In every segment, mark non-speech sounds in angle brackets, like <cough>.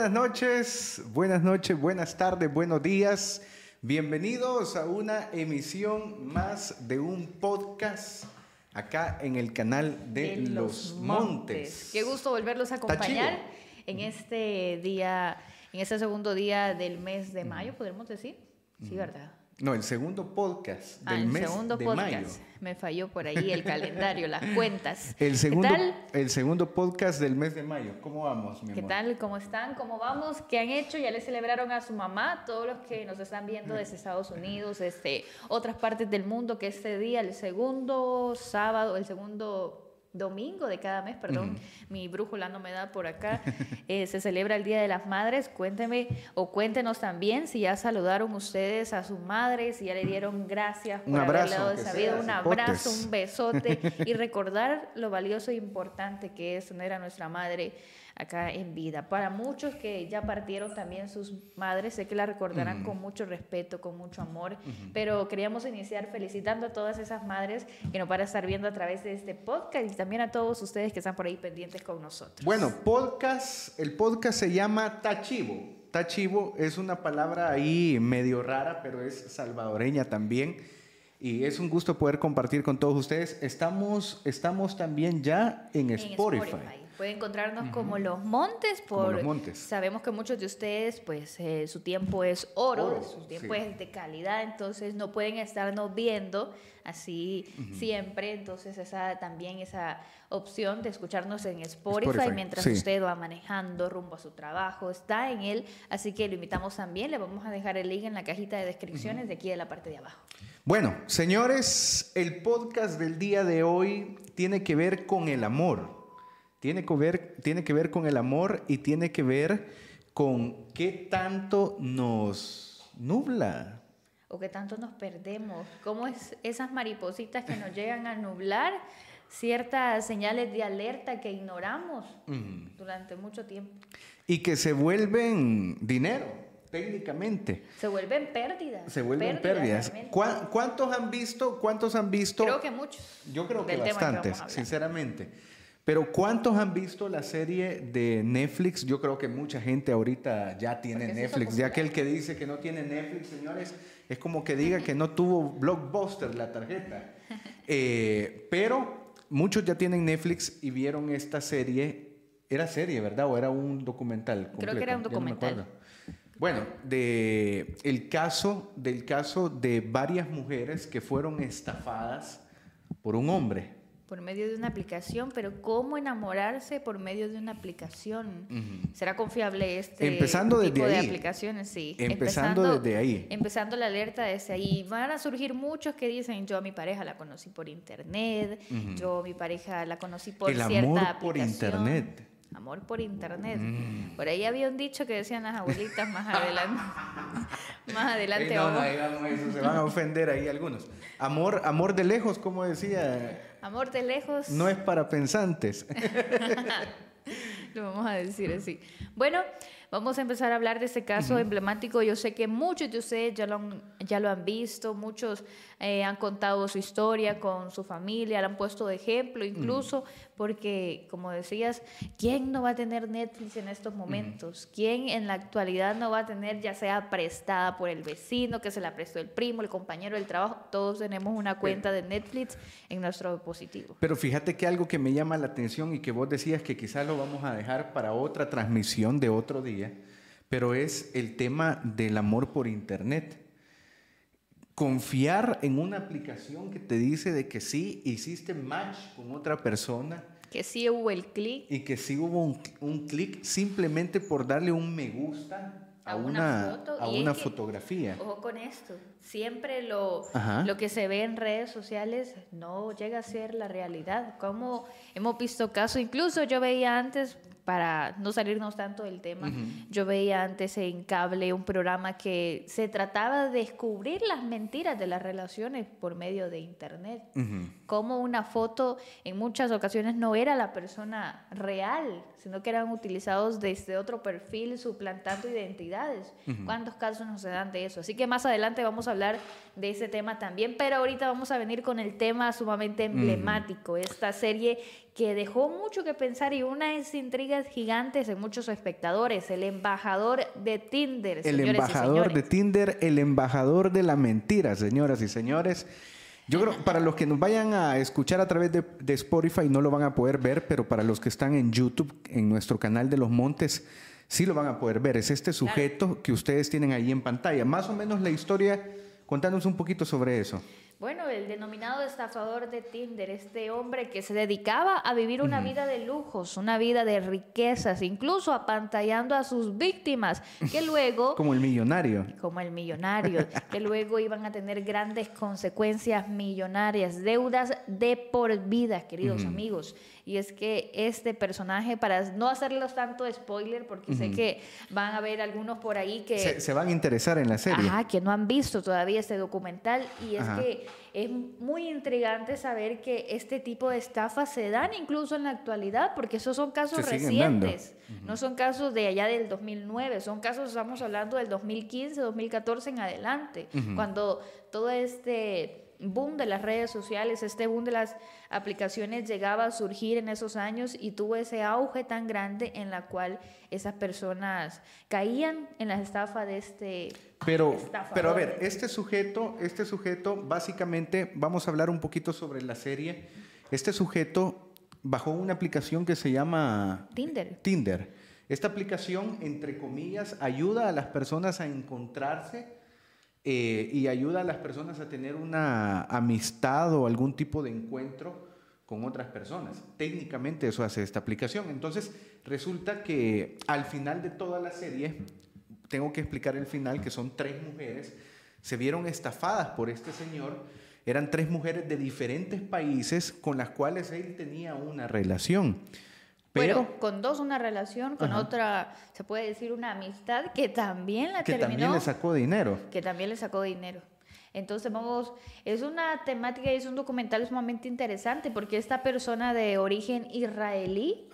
buenas noches, buenas noches, buenas tardes, buenos días. Bienvenidos a una emisión más de un podcast acá en el canal de, Los, Montes. Qué gusto volverlos a acompañar en este día, en este segundo día del mes de mayo, podemos decir. Sí, ¿verdad? No, el segundo podcast ah, del el mes segundo de podcast. mayo. Me falló por ahí el calendario, las cuentas. <laughs> El segundo, ¿Qué tal? el segundo podcast del mes de mayo. ¿Cómo vamos, mi ¿Qué amor? tal? ¿Cómo están? ¿Cómo vamos? ¿Qué han hecho? ¿Ya le celebraron a su mamá? Todos los que nos están viendo desde Estados Unidos, desde otras partes del mundo, que este día, el segundo sábado, el segundo domingo de cada mes, perdón, mi brújula no me da por acá, <laughs> eh, se celebra el Día de las Madres. Cuénteme o cuéntenos también si ya saludaron ustedes a sus madres, si ya le dieron gracias por Un abrazo, aunque esa vida, un abrazo, un besote <laughs> y recordar lo valioso e importante que es tener a nuestra madre acá en vida. Para muchos que ya partieron también sus madres, sé que la recordarán con mucho respeto, con mucho amor, pero queríamos iniciar felicitando a todas esas madres que nos van a estar viendo a través de este podcast y también a todos ustedes que están por ahí pendientes con nosotros. Bueno, podcast, el podcast se llama Tachivo. Tachivo es una palabra ahí medio rara, pero es salvadoreña también. Y es un gusto poder compartir con todos ustedes. Estamos, estamos también ya en En Spotify. Pueden encontrarnos como Los Montes Como por Los Montes. sabemos que muchos de ustedes pues eh, su tiempo es oro, Oro, su tiempo sí. es de calidad, entonces no pueden estarnos viendo así siempre, entonces esa también esa opción de escucharnos en Spotify, Spotify, mientras sí. usted va manejando rumbo a su trabajo, está en él, así que lo invitamos también, le vamos a dejar el link en la cajita de descripciones de aquí de la parte de abajo. Bueno, señores, el podcast del día de hoy tiene que ver con el amor. Tiene que ver, tiene que ver con el amor y tiene que ver con qué tanto nos nubla. o que tanto nos perdemos, cómo es esas maripositas que nos llegan a nublar ciertas señales de alerta que ignoramos durante mucho tiempo. Y que se vuelven dinero, técnicamente. Se vuelven pérdidas. Se vuelven pérdidas. ¿Cuá- ¿Cuántos han visto? ¿Cuántos han visto? Creo que muchos. Yo creo que bastantes, hablar. sinceramente. Pero ¿cuántos han visto la serie de Netflix? Yo creo que mucha gente ahorita ya tiene Porque Netflix. Ya aquel que dice que no tiene Netflix, señores, es como que diga que no tuvo Blockbuster la tarjeta. <laughs> Eh, pero muchos ya tienen Netflix y vieron esta serie. Era serie, ¿verdad? ¿O era un documental? Creo que era un no documental. Bueno, de el caso, del caso de varias mujeres que fueron estafadas por un hombre. Por medio de una aplicación, pero ¿cómo enamorarse por medio de una aplicación? ¿Será confiable este Empezando desde tipo de ahí. aplicaciones? Sí. Empezando desde ahí. Empezando la alerta desde ahí. Van a surgir muchos que dicen, yo a mi pareja la conocí por internet, yo a mi pareja la conocí por El cierta amor aplicación. por internet. Mm. Amor por internet. Por ahí había un dicho que decían las abuelitas más <laughs> adelante. más adelante no, no eso, se van a ofender ahí algunos. Amor, amor de lejos, como decía, Amor de lejos. no es para pensantes. <laughs> <laughs> Lo vamos a decir así. Bueno, vamos a empezar a hablar de este caso emblemático. Yo sé que muchos de ustedes ya lo han, ya lo han visto, muchos eh, han contado su historia con su familia, la han puesto de ejemplo incluso, porque como decías, ¿quién no va a tener Netflix en estos momentos? ¿Quién en la actualidad no va a tener ya sea prestada por el vecino, que se la prestó el primo, el compañero del trabajo? Todos tenemos una cuenta de Netflix en nuestro dispositivo. Pero fíjate que algo que me llama la atención y que vos decías que quizás lo vamos a dejar para otra transmisión de otro día, pero es el tema del amor por internet. Confiar en una aplicación que te dice de que sí hiciste match con otra persona Que sí hubo el clic y que sí hubo un, un clic simplemente por darle un me gusta a, A una una, foto, a una que- fotografía. Ojo con esto. Siempre lo, Ajá. lo que se ve en redes sociales no llega a ser la realidad. Como hemos visto casos, incluso yo veía antes, para no salirnos tanto del tema, yo veía antes en cable un programa que se trataba de descubrir las mentiras de las relaciones por medio de internet. Ujú. Como una foto en muchas ocasiones no era la persona real, sino que eran utilizados desde otro perfil suplantando identidades. ¿Cuántos casos nos se dan de eso? Así que más adelante vamos a hablar de ese tema también, pero ahorita vamos a venir con el tema sumamente emblemático, esta serie que dejó mucho que pensar y unas intrigas gigantes en muchos espectadores. El embajador de Tinder. El embajador de Tinder, el embajador de la mentira, señoras y señores. Yo creo, para los que nos vayan a escuchar a través de, de, Spotify no lo van a poder ver, pero para los que están en YouTube, en nuestro canal de los Montes, sí lo van a poder ver. Es este sujeto que ustedes tienen ahí en pantalla. Más o menos la historia, contanos un poquito sobre eso. Bueno, el denominado estafador de Tinder, este hombre que se dedicaba a vivir una vida de lujos, una vida de riquezas, incluso apantallando a sus víctimas, que <laughs> luego... como el millonario. Como el millonario, que luego iban a tener grandes consecuencias millonarias, deudas de por vida, queridos amigos. Y es que este personaje, para no hacerlos tanto spoiler, porque sé que van a haber algunos por ahí que... Se, van a interesar en la serie. Ajá, que no han visto todavía este documental. Y es que es muy intrigante saber que este tipo de estafas se dan incluso en la actualidad, porque esos son casos recientes. No son casos de allá del 2009, son casos, estamos hablando del 2015, 2014 en adelante, cuando todo este boom de las redes sociales, este boom de las aplicaciones llegaba a surgir en esos años y tuvo ese auge tan grande en la cual esas personas caían en la estafa de este pero pero a ver este sujeto este sujeto básicamente vamos a hablar un poquito sobre la serie. Este sujeto bajó una aplicación que se llama Tinder. Tinder. Esta aplicación entre comillas ayuda a las personas a encontrarse eh, y ayuda a las personas a tener una amistad o algún tipo de encuentro con otras personas. Técnicamente eso hace esta aplicación. Entonces resulta que al final de toda la serie, tengo que explicar el final, que son tres mujeres, se vieron estafadas por este señor. Eran tres mujeres de diferentes países con las cuales él tenía una relación. Pero con dos una relación, con otra se puede decir una amistad que también la que terminó. Que también le sacó dinero. Que también le sacó dinero. Entonces vamos, es una temática y es un documental sumamente interesante porque esta persona de origen israelí,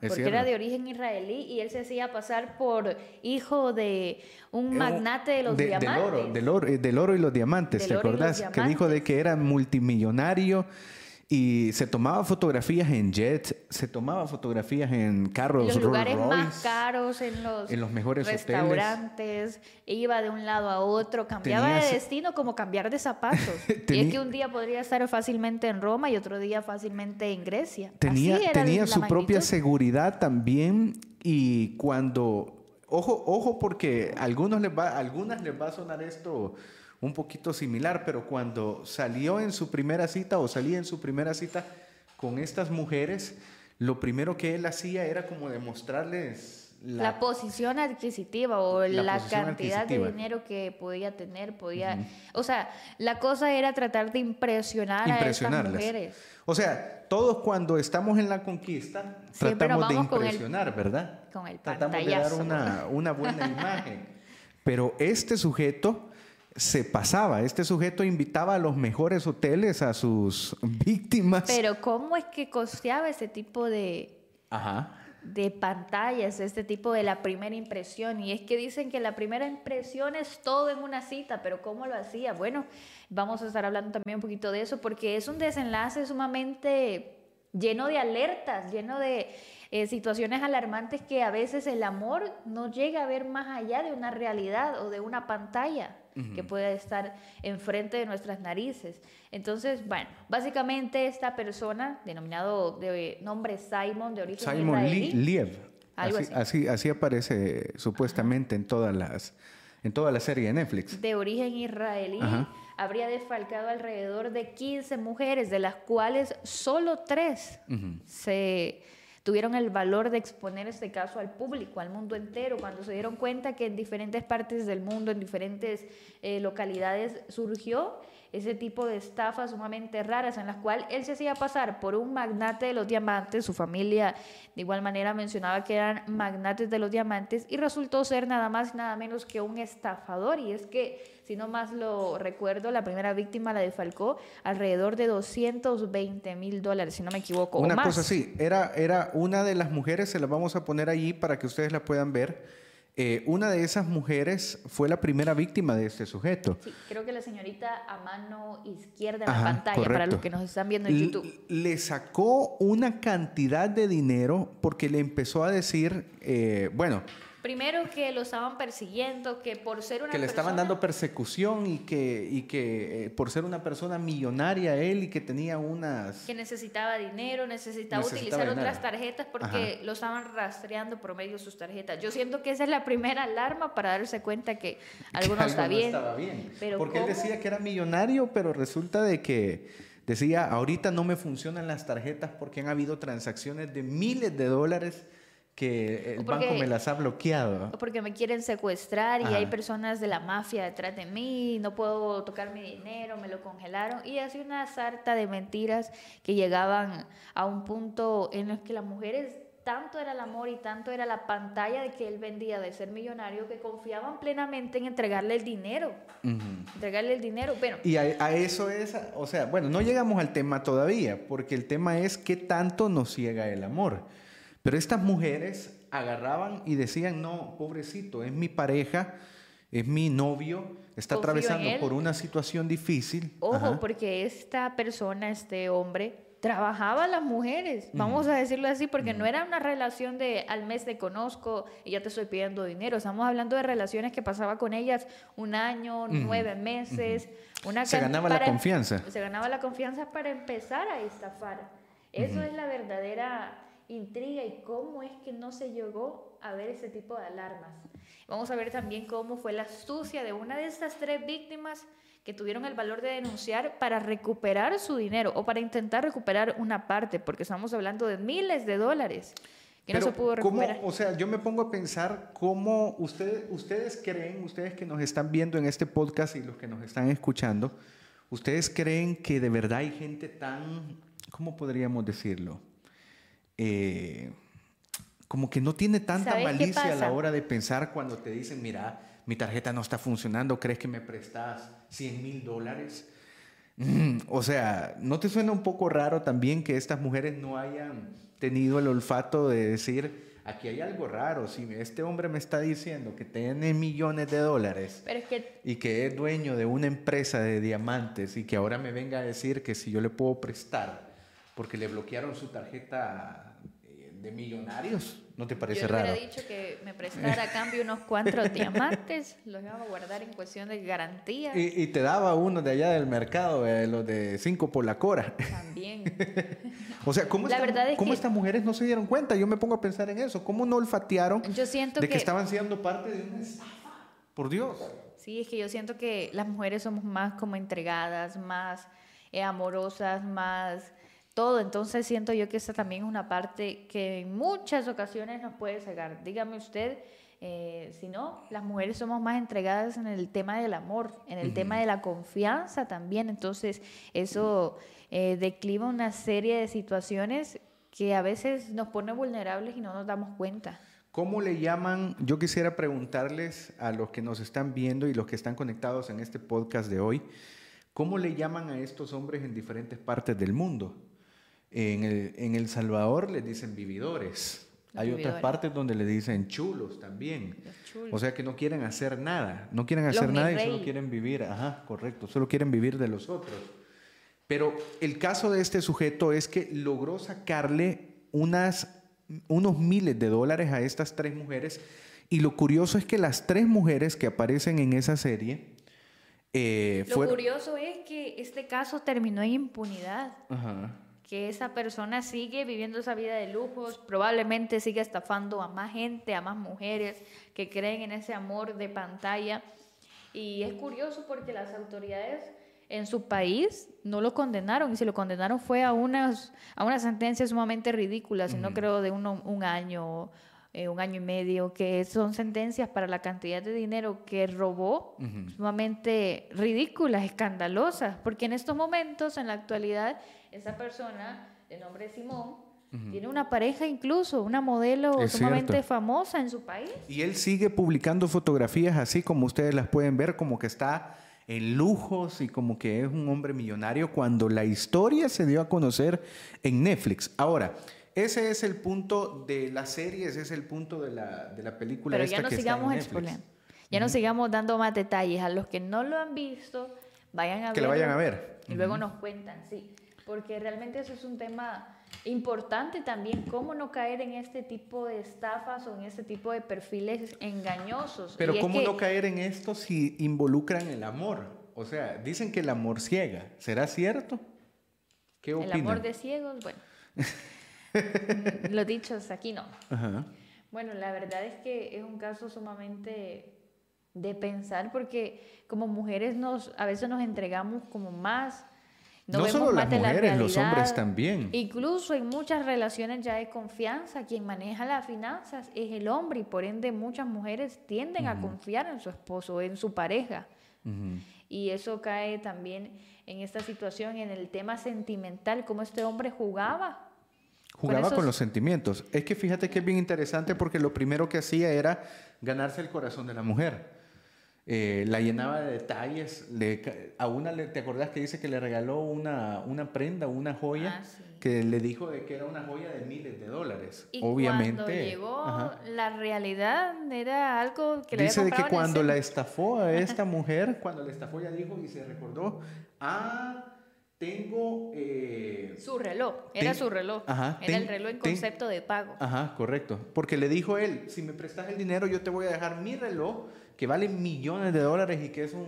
porque era de origen israelí y él se hacía pasar por hijo de un magnate de los diamantes. Del oro, del oro, del oro y los diamantes, ¿te acordás? Que dijo de que era multimillonario y se tomaba fotografías en jets, se tomaba fotografías en carros. En los lugares más caros, en los, en los mejores restaurantes. Iba de un lado a otro, cambiaba de destino como cambiar de zapatos. <laughs> y es que un día podría estar fácilmente en Roma y otro día fácilmente en Grecia. Tenía, tenía su propia seguridad también y cuando... Ojo, ojo porque a algunos les va, a algunas les va a sonar esto un poquito similar, pero cuando salió en su primera cita o salía en su primera cita con estas mujeres, lo primero que él hacía era como demostrarles la, posición adquisitiva o la, cantidad de dinero que podía tener, podía, o sea, la cosa era tratar de impresionar a estas mujeres. O sea, todos cuando estamos en la conquista tratamos de impresionar, ¿verdad? Con el Tratamos de dar una, una buena <laughs> imagen. Pero este sujeto se pasaba. Este sujeto invitaba a los mejores hoteles a sus <laughs> víctimas. Pero ¿cómo es que costeaba ese tipo de, de pantallas, este tipo de la primera impresión? Y es que dicen que la primera impresión es todo en una cita, pero ¿cómo lo hacía? Bueno, vamos a estar hablando también un poquito de eso porque es un desenlace sumamente lleno de alertas, lleno de eh, situaciones alarmantes que a veces el amor no llega a ver más allá de una realidad o de una pantalla que pueda estar enfrente de nuestras narices. Entonces, bueno, básicamente esta persona, denominado de nombre Simon, de origen Simon Liev. así, así. aparece supuestamente en todas las en toda la serie de Netflix. De origen israelí, habría desfalcado alrededor de 15 mujeres, de las cuales solo tres se tuvieron el valor de exponer este caso al público, al mundo entero, cuando se dieron cuenta que en diferentes partes del mundo, en diferentes eh, localidades surgió ese tipo de estafas sumamente raras en las cuales él se hacía pasar por un magnate de los diamantes, su familia de igual manera mencionaba que eran magnates de los diamantes y resultó ser nada más y nada menos que un estafador y es que si no más lo recuerdo, la primera víctima la defalcó alrededor de 220 mil dólares, si no me equivoco. Una cosa así, era, era una de las mujeres, se la vamos a poner allí para que ustedes la puedan ver. Eh, una de esas mujeres fue la primera víctima de este sujeto. Sí, creo que la señorita a mano izquierda en la pantalla, para los que nos están viendo en YouTube. Le sacó una cantidad de dinero porque le empezó a decir, eh, bueno, Primero que lo estaban persiguiendo, que por ser una Que le estaban dando persecución y que, y que eh, por ser una persona millonaria él y que tenía unas... Que necesitaba dinero, necesitaba, utilizar otras tarjetas porque lo estaban rastreando por medio de sus tarjetas. Yo siento que esa es la primera alarma para darse cuenta que <laughs> algo no está bien. Estaba bien. porque él decía que era millonario, pero resulta de que decía, ahorita no me funcionan las tarjetas porque han habido transacciones de miles de dólares que el banco me las ha bloqueado. O porque me quieren secuestrar y hay personas de la mafia detrás de mí, no puedo tocar mi dinero, me lo congelaron. Y así una sarta de mentiras que llegaban a un punto en el que las mujeres tanto era el amor y tanto era la pantalla de que él vendía de ser millonario que confiaban plenamente en entregarle el dinero. Entregarle el dinero, pero... Y a, a, eso es, o sea, bueno, no llegamos al tema todavía, porque el tema es qué tanto nos ciega el amor. Pero estas mujeres agarraban y decían, no, pobrecito, es mi pareja, es mi novio, está atravesando por una situación difícil. Ojo, porque esta persona, este hombre, trabajaba a las mujeres, vamos a decirlo así, porque no era una relación de al mes te conozco y ya te estoy pidiendo dinero, estamos hablando de relaciones que pasaba con ellas un año, nueve meses, una Se ganaba la confianza. Se ganaba la confianza para empezar a estafar. Eso es la verdadera intriga y cómo es que no se llegó a ver ese tipo de alarmas. Vamos a ver también cómo fue la astucia de una de estas tres víctimas que tuvieron el valor de denunciar para recuperar su dinero o para intentar recuperar una parte, porque estamos hablando de miles de dólares que no se pudo recuperar. o sea, yo me pongo a pensar cómo ustedes, ustedes creen, ustedes que nos están viendo en este podcast y los que nos están escuchando, ustedes creen que de verdad hay gente tan, ¿cómo podríamos decirlo? Eh, como que no tiene tanta malicia a la hora de pensar cuando te dicen, mira, mi tarjeta no está funcionando, ¿crees que me prestas 100 mil dólares? Mm, o sea, ¿no te suena un poco raro también que estas mujeres no hayan tenido el olfato de decir, aquí hay algo raro, si este hombre me está diciendo que tiene millones de dólares y que es dueño de una empresa de diamantes y que ahora me venga a decir que si yo le puedo prestar porque le bloquearon su tarjeta eh, de millonarios. ¿No te parece raro? Yo le dicho que me prestara a cambio unos cuantos diamantes, los iba a guardar en cuestión de garantía. Y, te daba uno de allá del mercado, eh, los de cinco por la cora. También. <laughs> o sea, ¿cómo, ¿cómo estas mujeres no se dieron cuenta? Yo me pongo a pensar en eso. ¿Cómo no olfatearon yo siento de que, estaban siendo parte de una Por Dios. Sí, es que yo siento que las mujeres somos más como entregadas, más eh, amorosas, más todo. Entonces siento yo que esta también es una parte que en muchas ocasiones nos puede cegar. Dígame usted, eh, si no, las mujeres somos más entregadas en el tema del amor, en el tema de la confianza también. Entonces eso eh, decliva una serie de situaciones que a veces nos pone vulnerables y no nos damos cuenta. ¿Cómo le llaman? Yo quisiera preguntarles a los que nos están viendo y los que están conectados en este podcast de hoy, ¿cómo le llaman a estos hombres en diferentes partes del mundo? En el, en el Salvador les dicen vividores. Hay otras partes donde le dicen chulos también. O sea que no quieren hacer nada. No quieren hacer nada y solo quieren vivir. Ajá, correcto. Solo quieren vivir de los otros. Pero el caso de este sujeto es que logró sacarle unas, unos miles de dólares a estas tres mujeres. Y lo curioso es que las tres mujeres que aparecen en esa serie. Eh, lo curioso es que este caso terminó en impunidad. Ajá que esa persona sigue viviendo esa vida de lujos, probablemente sigue estafando a más gente, a más mujeres que creen en ese amor de pantalla. Y es curioso porque las autoridades en su país no lo condenaron y si lo condenaron fue a unas, a una sentencia sumamente ridícula, si no creo de un año eh, un año y medio, que son sentencias para la cantidad de dinero que robó, sumamente ridículas, escandalosas, porque en estos momentos, en la actualidad, esa persona de nombre Simón, Tiene una pareja incluso, una modelo sumamente famosa en su país. Y él sigue publicando fotografías así como ustedes las pueden ver, como que está en lujos y como que es un hombre millonario cuando la historia se dio a conocer en Netflix. Ahora, Ese es el punto de la serie, ese es el punto de la, de la película. Pero ya no sigamos explorando. Ya no sigamos dando más detalles. A los que no lo han visto, vayan a Que lo vayan a ver. Y luego nos cuentan, sí. Porque realmente eso es un tema importante también, cómo no caer en este tipo de estafas o en este tipo de perfiles engañosos. Pero cómo no caer en esto si involucran el amor. O sea, dicen que el amor ciega. ¿Será cierto? ¿Qué opinan? El amor de ciegos, bueno. <laughs> Lo dicho, aquí no. Bueno, la verdad es que es un caso sumamente de pensar porque como mujeres nos a veces nos entregamos como más no, solo las mujeres, los hombres también. Incluso en muchas relaciones ya de confianza, quien maneja las finanzas es el hombre y por ende muchas mujeres tienden a confiar en su esposo, en su pareja. Y eso cae también en esta situación, en el tema sentimental, cómo este hombre jugaba. Jugaba con los sentimientos. Es que fíjate que es bien interesante porque lo primero que hacía era ganarse el corazón de la mujer. Eh, la llenaba de detalles. a una, le, ¿te acordás que dice que le regaló una, una prenda, una joya? Ah, que le dijo de que era una joya de miles de dólares. Y Obviamente. Cuando llegó, la realidad era algo que le Dice de que cuando la estafó a esta mujer, cuando la estafó, ella dijo y se recordó, ah, tengo... Eh, su reloj, era su reloj. era el reloj en concepto de pago. Ajá, correcto. Porque le dijo él, si me prestas el dinero, yo te voy a dejar mi reloj que vale millones de dólares y que es un...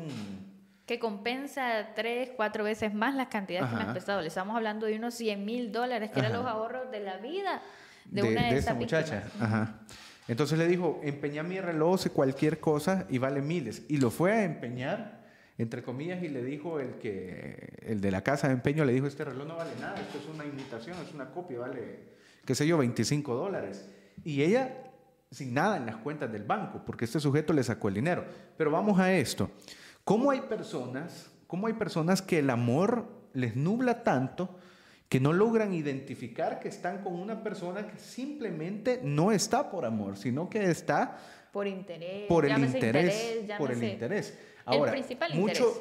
Que compensa tres, cuatro veces más las cantidades que me has prestado. Le estamos hablando de unos 100 mil dólares, que eran los ahorros de la vida de, una de, de muchacha. Ajá. Entonces le dijo, empeña mi reloj, cualquier cosa y vale miles. Y lo fue a empeñar, entre comillas, y le dijo el que el de la casa de empeño, le dijo, este reloj no vale nada, esto es una imitación, es una copia, vale, qué sé yo, 25 dólares. Y ella sin nada en las cuentas del banco, porque este sujeto le sacó el dinero. Pero vamos a esto. ¿Cómo hay personas, cómo hay personas que el amor les nubla tanto que no logran identificar que están con una persona que simplemente no está por amor, sino que está por interés, por el interés, por el interés. Ahora,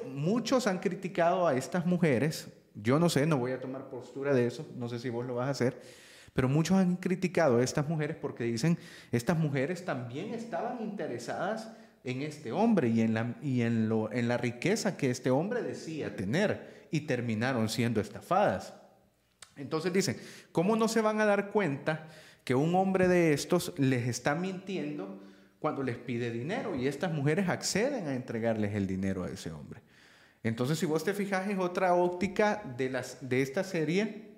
muchos han criticado a estas mujeres. Yo no sé, no voy a tomar postura de eso, no sé si vos lo vas a hacer pero muchos han criticado a estas mujeres porque dicen, estas mujeres también estaban interesadas en este hombre y en la, y en lo, en la riqueza que este hombre decía tener y terminaron siendo estafadas. Entonces dicen, ¿cómo no se van a dar cuenta que un hombre de estos les está mintiendo cuando les pide dinero y estas mujeres acceden a entregarles el dinero a ese hombre? Entonces, si vos te fijas, es otra óptica de, las, de esta serie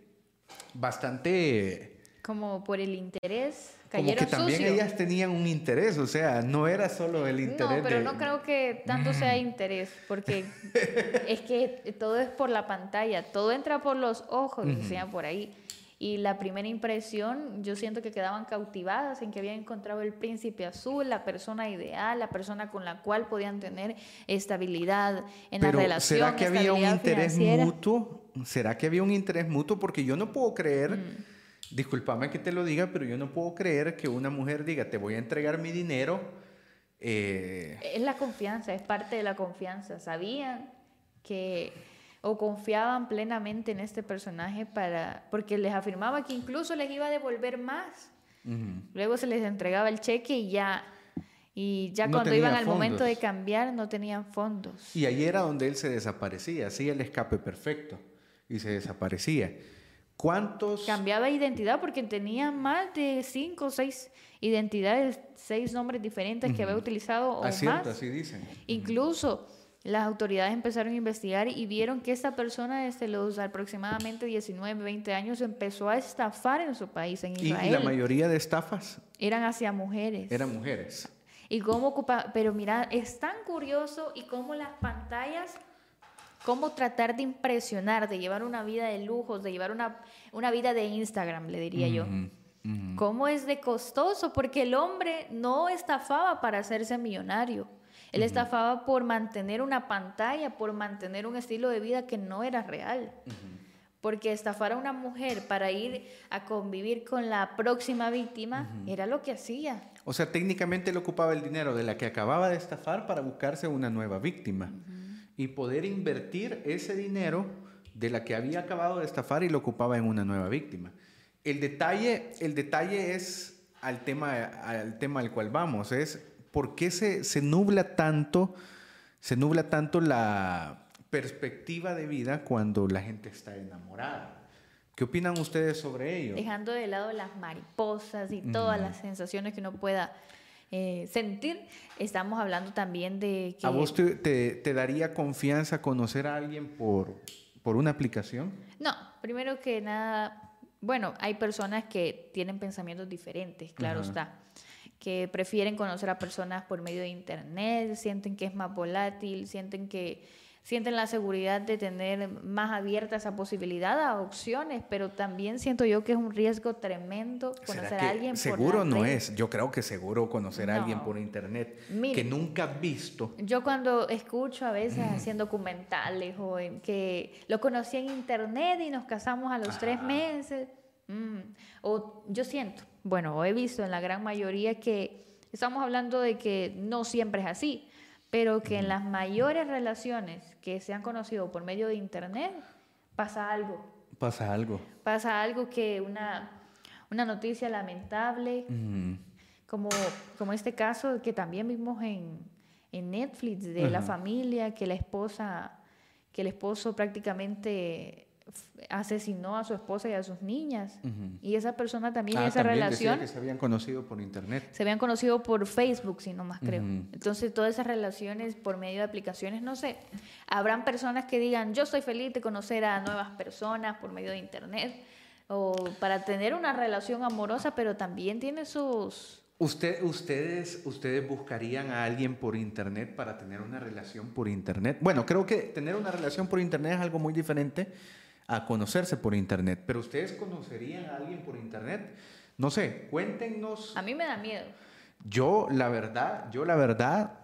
bastante... Como por el interés. Como que también ellas tenían un interés, o sea, no era solo el interés. No, pero no creo que tanto sea mm. interés, porque <laughs> es que todo es por la pantalla, todo entra por los ojos, uh por ahí. Y la primera impresión, yo siento que quedaban cautivadas en que habían encontrado el príncipe azul, la persona ideal, la persona con la cual podían tener estabilidad en la relación. ¿Será que había un interés mutuo? ¿Será que había un interés mutuo? Porque yo no puedo creer, mm. discúlpame que te lo diga, pero yo no puedo creer que una mujer diga, te voy a entregar mi dinero. Eh, es la confianza, es parte de la confianza. Sabían que o confiaban plenamente en este personaje para porque les afirmaba que incluso les iba a devolver más. Luego se les entregaba el cheque y ya y ya cuando iban al momento de cambiar no tenían fondos. Y ahí era donde él se desaparecía, hacía el escape perfecto y se desaparecía. ¿Cuántos? Cambiaba identidad porque tenía más de cinco o seis identidades, seis nombres diferentes que había utilizado o ah, más. Así dicen. Incluso las autoridades empezaron a investigar y vieron que esta persona desde los aproximadamente 19, 20 años empezó a estafar en su país, en Israel. ¿Y la mayoría de estafas? Eran hacia mujeres. Eran mujeres. Y cómo ocupa, pero mira, es tan curioso y cómo las pantallas, cómo tratar de impresionar, de llevar una vida de lujos, de llevar una, una vida de Instagram, le diría yo. Cómo es de costoso, porque el hombre no estafaba para hacerse millonario. Él estafaba por mantener una pantalla, por mantener un estilo de vida que no era real. Porque estafar a una mujer para ir a convivir con la próxima víctima era lo que hacía. O sea, técnicamente él ocupaba el dinero de la que acababa de estafar para buscarse una nueva víctima y poder invertir ese dinero de la que había acabado de estafar y lo ocupaba en una nueva víctima. El detalle, el detalle es al tema, al tema al cual vamos, es por qué se, se nubla tanto, se nubla tanto la perspectiva de vida cuando la gente está enamorada. ¿Qué opinan ustedes sobre ello? Dejando de lado las mariposas y todas las sensaciones que uno pueda eh, sentir, estamos hablando también de que... ¿A vos te, te, daría confianza conocer a alguien por, por una aplicación? No, primero que nada, bueno, hay personas que tienen pensamientos diferentes, claro está, que prefieren conocer a personas por medio de internet, sienten que es más volátil, sienten que sienten la seguridad de tener más abierta esa posibilidad a opciones, pero también siento yo que es un riesgo tremendo conocer a alguien seguro no es, yo creo que seguro conocer a alguien por internet que nunca has visto. Yo cuando escucho a veces haciendo documentales o en que lo conocí en internet y nos casamos a los tres meses, mm, o yo siento, bueno, he visto en la gran mayoría que estamos hablando de que no siempre es así pero que en las mayores relaciones que se han conocido por medio de Internet pasa algo. Pasa algo. Pasa algo que una, una noticia lamentable, como, como este caso que también vimos en, en Netflix de la familia, que la esposa, que el esposo prácticamente asesinó a su esposa y a sus niñas. Y esa persona también, ah, esa relación... que se habían conocido por internet. Se habían conocido por Facebook, si no más creo. Entonces, todas esas relaciones por medio de aplicaciones, no sé, habrán personas que digan, yo soy feliz de conocer a nuevas personas por medio de internet, o para tener una relación amorosa, pero también tiene sus... Usted, ustedes, ¿Ustedes buscarían a alguien por internet para tener una relación por internet? Bueno, creo que tener una relación por internet es algo muy diferente a conocerse por internet. Pero ustedes conocerían a alguien por internet. No sé, cuéntenos. A mí me da miedo. Yo, la verdad, yo la verdad,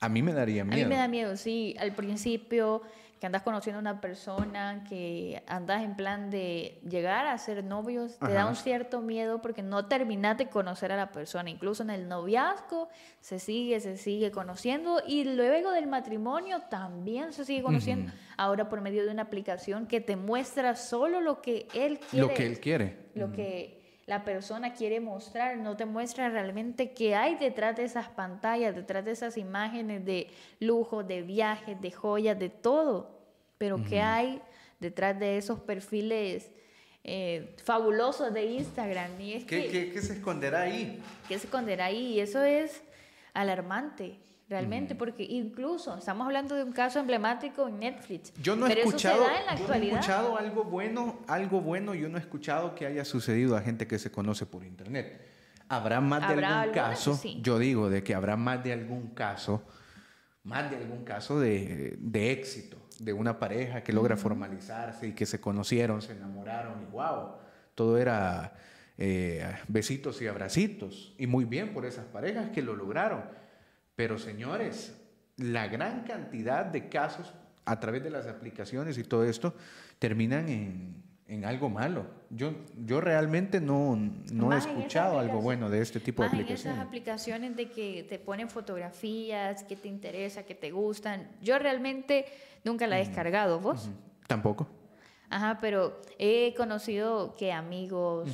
a mí me daría miedo. A mí me da miedo, sí. Al principio que andas conociendo a una persona, que andas en plan de llegar a ser novios, te da un cierto miedo porque no terminas de conocer a la persona. Incluso en el noviazgo se sigue, se sigue conociendo y luego del matrimonio también se sigue conociendo. Ahora por medio de una aplicación que te muestra solo lo que él quiere. Lo que él quiere. Lo que la persona quiere mostrar, no te muestra realmente qué hay detrás de esas pantallas, detrás de esas imágenes de lujo, de viajes, de joyas, de todo, pero qué hay detrás de esos perfiles eh, fabulosos de Instagram. Y es ¿Qué, que, ¿Qué se esconderá ahí? ¿Qué se esconderá ahí? Y eso es alarmante realmente, porque incluso estamos hablando de un caso emblemático en Netflix. Yo no he escuchado, he escuchado algo bueno, algo bueno, yo no he escuchado que haya sucedido a gente que se conoce por internet. Habrá más de algún caso, yo digo, de que habrá más de algún caso, más de algún caso de, de éxito, de una pareja que logra formalizarse y que se conocieron, se enamoraron y wow, todo era eh, besitos y abracitos. Y muy bien por esas parejas que lo lograron pero señores, la gran cantidad de casos a través de las aplicaciones y todo esto terminan en, algo malo. Yo, yo realmente no, no he escuchado algo bueno de este tipo de aplicaciones. En esas aplicaciones de que te ponen fotografías, que te interesa, que te gustan. Yo realmente nunca la he descargado. ¿Vos? Tampoco. Ajá, pero he conocido que amigos...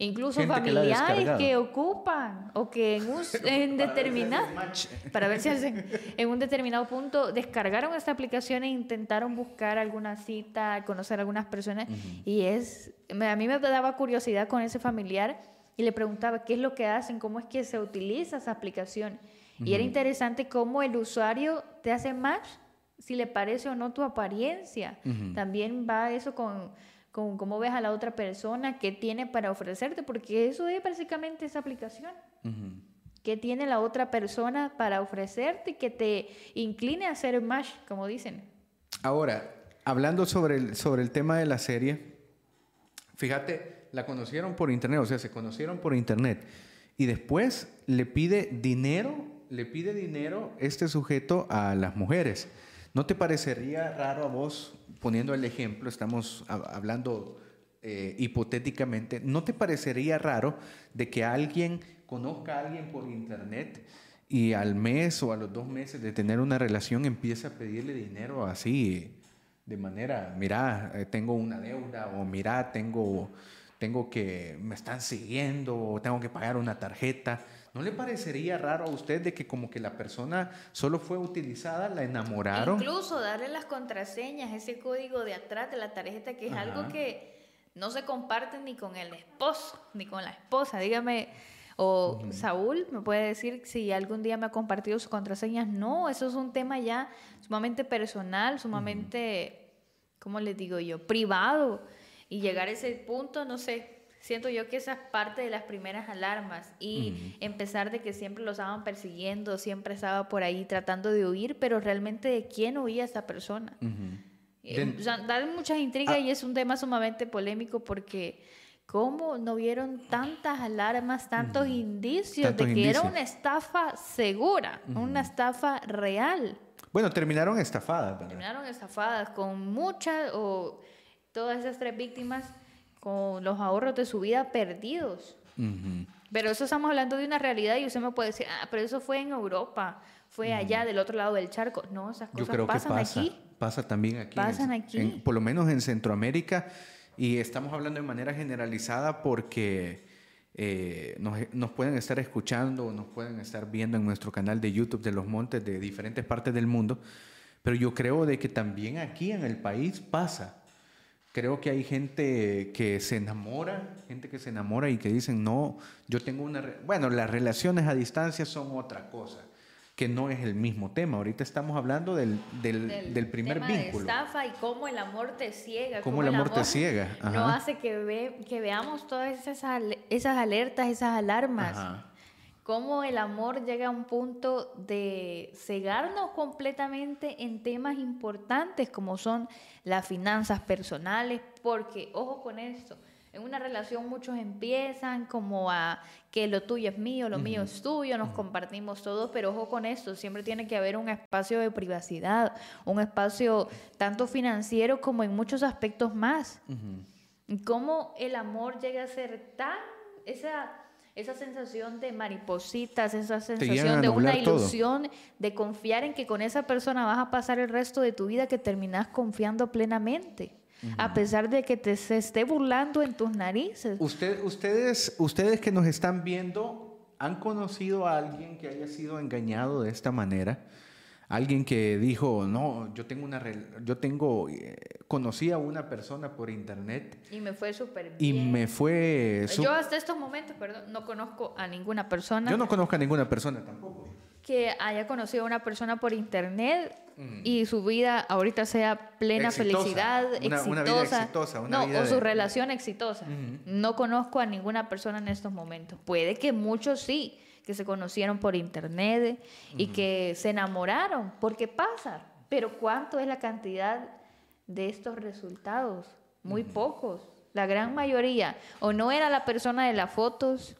Incluso familiares que, ocupan o que en un <laughs> en determinado <laughs> para ver si hacen en un determinado punto descargaron esta aplicación e intentaron buscar alguna cita, conocer a algunas personas y es a mí me daba curiosidad con ese familiar y le preguntaba qué es lo que hacen, cómo es que se utiliza esa aplicación. Y era interesante cómo el usuario te hace match si le parece o no tu apariencia. También va eso con con cómo ves a la otra persona, qué tiene para ofrecerte, porque eso es básicamente esa aplicación. ¿Qué tiene la otra persona para ofrecerte que te incline a hacer más, como dicen? Ahora, hablando sobre el, sobre el tema de la serie, fíjate, la conocieron por internet, o sea, se conocieron por internet, y después le pide dinero, le pide dinero este sujeto a las mujeres. ¿No te parecería raro a vos poniendo el ejemplo, estamos hablando eh, hipotéticamente, ¿no te parecería raro de que alguien conozca a alguien por internet y al mes o a los dos meses de tener una relación empiece a pedirle dinero así, de manera, mira, eh, tengo una deuda o mira, tengo, tengo que, me están siguiendo o tengo que pagar una tarjeta. ¿No le parecería raro a usted de que como que la persona solo fue utilizada, la enamoraron? Incluso darle las contraseñas, ese código de atrás de la tarjeta, que es algo que no se comparte ni con el esposo, ni con la esposa. Dígame, o Saúl me puede decir si algún día me ha compartido sus contraseñas. No, eso es un tema ya sumamente personal, sumamente, ¿cómo les digo yo? Privado. Y llegar a ese punto, no sé, siento yo que esa es parte de las primeras alarmas y empezar de que siempre lo estaban persiguiendo, siempre estaba por ahí tratando de huir, pero realmente de quién huía esa persona. Eh, da muchas intrigas ah. y es un tema sumamente polémico porque cómo no vieron tantas alarmas, tantos indicios de que era una estafa segura, una estafa real. Bueno, terminaron estafadas, Terminaron estafadas con muchas o todas esas tres víctimas con los ahorros de su vida perdidos. Pero eso estamos hablando de una realidad y usted me puede decir, ah, pero eso fue en Europa, fue allá del otro lado del charco. No, esas cosas Yo creo pasan que pasa, aquí. Pasa también aquí. Pasan aquí. por lo menos en Centroamérica. Y estamos hablando de manera generalizada porque eh, nos, nos, pueden estar escuchando o nos pueden estar viendo en nuestro canal de YouTube de los montes de diferentes partes del mundo. Pero yo creo de que también aquí en el país pasa. Creo que hay gente que se enamora, gente que se enamora y que dicen, no, yo tengo una... Bueno, las relaciones a distancia son otra cosa, que no es el mismo tema. Ahorita estamos hablando del, del, del, primer tema vínculo. De estafa y cómo el amor te ciega. Cómo, el amor, te ciega. No hace que, ve, que veamos todas esas, esas alertas, esas alarmas. Ajá cómo el amor llega a un punto de cegarnos completamente en temas importantes como son las finanzas personales, porque, ojo con esto, en una relación muchos empiezan como a que lo tuyo es mío, lo mío es tuyo, nos compartimos todo, pero ojo con esto, siempre tiene que haber un espacio de privacidad, un espacio tanto financiero como en muchos aspectos más. Cómo el amor llega a ser tan, esa esa sensación de maripositas, esa sensación de una ilusión, de confiar en que con esa persona vas a pasar el resto de tu vida que terminas confiando plenamente. A pesar de que te se esté burlando en tus narices. Usted, ustedes, ustedes que nos están viendo, ¿han conocido a alguien que haya sido engañado de esta manera? Alguien que dijo, no, yo tengo una, yo tengo, eh, conocí a una persona por internet. Y me fue súper bien. Y me fue... Yo hasta estos momentos, perdón, no conozco a ninguna persona. Yo no conozco a ninguna persona tampoco. Que haya conocido a una persona por internet mm. y su vida ahorita sea plena felicidad, exitosa. Una vida exitosa. no, o su relación exitosa. No conozco a ninguna persona en estos momentos. Puede que muchos sí que se conocieron por internet y que se enamoraron, porque pasa, pero ¿cuánto es la cantidad de estos resultados? Muy pocos. La gran mayoría, o no era la persona de las fotos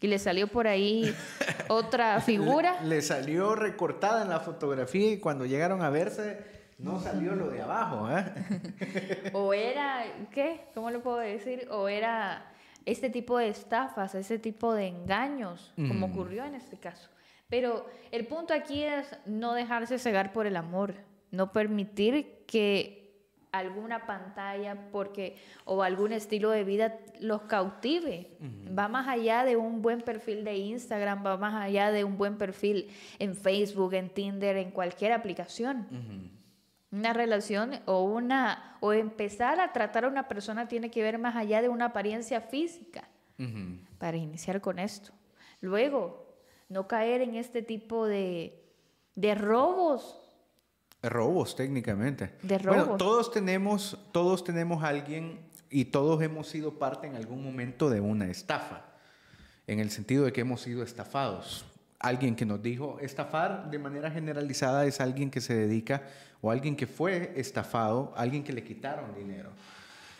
y le salió por ahí <laughs> otra figura. Le, salió recortada en la fotografía y cuando llegaron a verse no salió lo de abajo. ¿eh? <laughs> o era, ¿qué? ¿Cómo lo puedo decir? O era este tipo de estafas, ese tipo de engaños, como ocurrió en este caso. Pero el punto aquí es no dejarse cegar por el amor, no permitir que alguna pantalla porque o algún estilo de vida los cautive. Va más allá de un buen perfil de Instagram, va más allá de un buen perfil en Facebook, en Tinder, en cualquier aplicación. Una relación o una o empezar a tratar a una persona tiene que ver más allá de una apariencia física. Para iniciar con esto. Luego, no caer en este tipo de, de robos. Robos, técnicamente. De robos. Bueno, todos tenemos, todos tenemos alguien y todos hemos sido parte en algún momento de una estafa, en el sentido de que hemos sido estafados alguien que nos dijo, estafar de manera generalizada es alguien que se dedica o alguien que fue estafado, alguien que le quitaron dinero.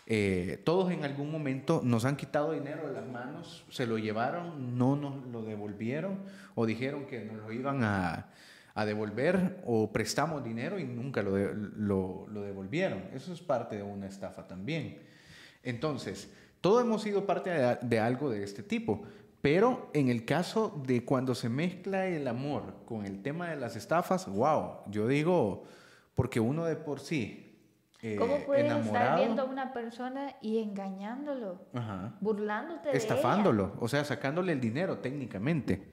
Eh, todos en algún momento nos han quitado dinero de las manos, se lo llevaron, no nos lo devolvieron o dijeron que nos lo iban a, devolver o prestamos dinero y nunca lo, devolvieron. Eso es parte de una estafa también. Entonces, todos hemos sido parte de algo de este tipo. Pero en el caso de cuando se mezcla el amor con el tema de las estafas, wow, yo digo, porque uno de por sí eh, ¿Cómo puedes estar enamorado. viendo a una persona y engañándolo? Ajá. Burlándote de ella. Estafándolo, o sea, sacándole el dinero técnicamente.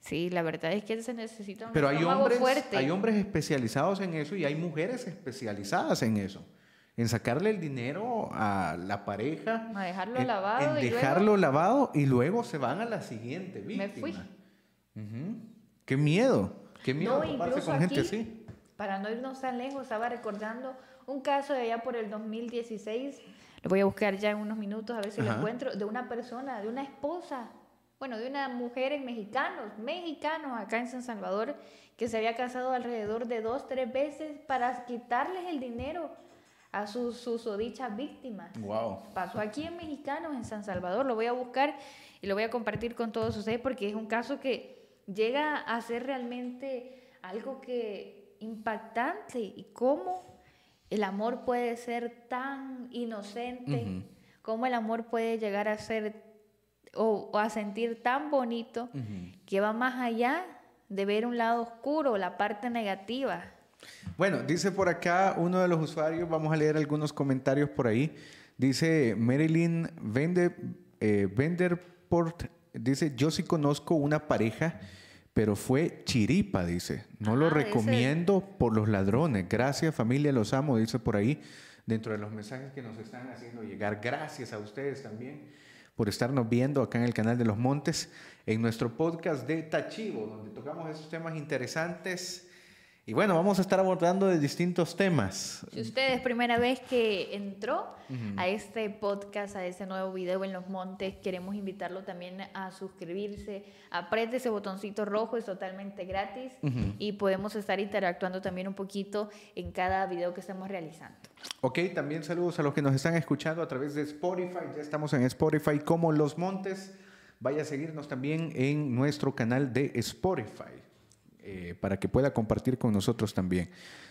Sí, la verdad es que se necesita un Pero hay hombres, fuerte. hay hombres especializados en eso y hay mujeres especializadas en eso. En sacarle el dinero a la pareja. A dejarlo en, lavado en y luego- dejarlo lavado y luego se van a la siguiente víctima. Me fui. Ujú. Qué miedo. Qué miedo No, incluso con gente aquí, así. Para no irnos tan lejos, estaba recordando un caso de allá por el 2016. Lo voy a buscar ya en unos minutos a ver si lo Ajá. encuentro. De una persona, de una esposa, bueno, de una mujer en mexicanos, mexicanos acá en San Salvador, que se había casado alrededor de dos, tres veces para quitarles el dinero a sus susodichas víctimas. Wow. Pasó aquí en Mexicanos, en San Salvador. Lo voy a buscar y lo voy a compartir con todos ustedes porque es un caso que llega a ser realmente algo que impactante y cómo el amor puede ser tan inocente, cómo el amor puede llegar a ser o, o a sentir tan bonito que va más allá de ver un lado oscuro, la parte negativa. Bueno, dice por acá uno de los usuarios, vamos a leer algunos comentarios por ahí. Dice Marilyn Vende, eh, Venderport, dice, yo sí conozco una pareja, pero fue chiripa, dice. No lo Ah, recomiendo por los ladrones. Gracias familia, los amo, dice por ahí, dentro de los mensajes que nos están haciendo llegar. Gracias a ustedes también por estarnos viendo acá en el canal de los Montes, en nuestro podcast de Tachivo, donde tocamos estos temas interesantes. Y bueno, vamos a estar abordando de distintos temas. Si usted es primera vez que entró a este podcast, a este nuevo video en los montes, queremos invitarlo también a suscribirse. Apriete ese botoncito rojo, es totalmente gratis y podemos estar interactuando también un poquito en cada video que estamos realizando. Ok, también saludos a los que nos están escuchando a través de Spotify. Ya estamos en Spotify como Los Montes. Vaya a seguirnos también en nuestro canal de Spotify eh, para que pueda compartir con nosotros también.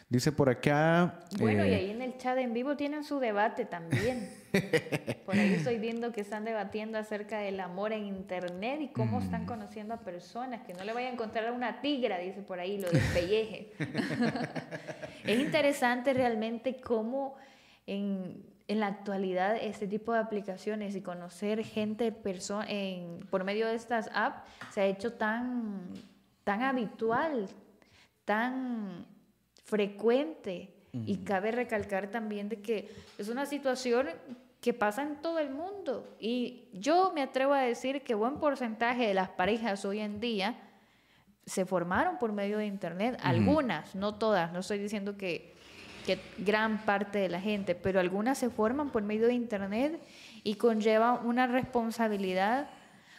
Dice por acá. Bueno, y eh, ahí en el chat en vivo tienen su debate también. <laughs> Por ahí estoy viendo que están debatiendo acerca del amor en internet y cómo están conociendo a personas, que no le vaya a encontrar a una tigra, dice por ahí, lo despelleje. <laughs> es interesante realmente cómo en, en la actualidad este tipo de aplicaciones y conocer gente en, por medio de estas apps se ha hecho tan, tan habitual, tan frecuente. Y cabe recalcar también de que es una situación que pasa en todo el mundo. Y yo me atrevo a decir que buen porcentaje de las parejas hoy en día se formaron por medio de Internet. Algunas, no todas. No estoy diciendo que, que gran parte de la gente, pero algunas se forman por medio de Internet y conlleva una responsabilidad,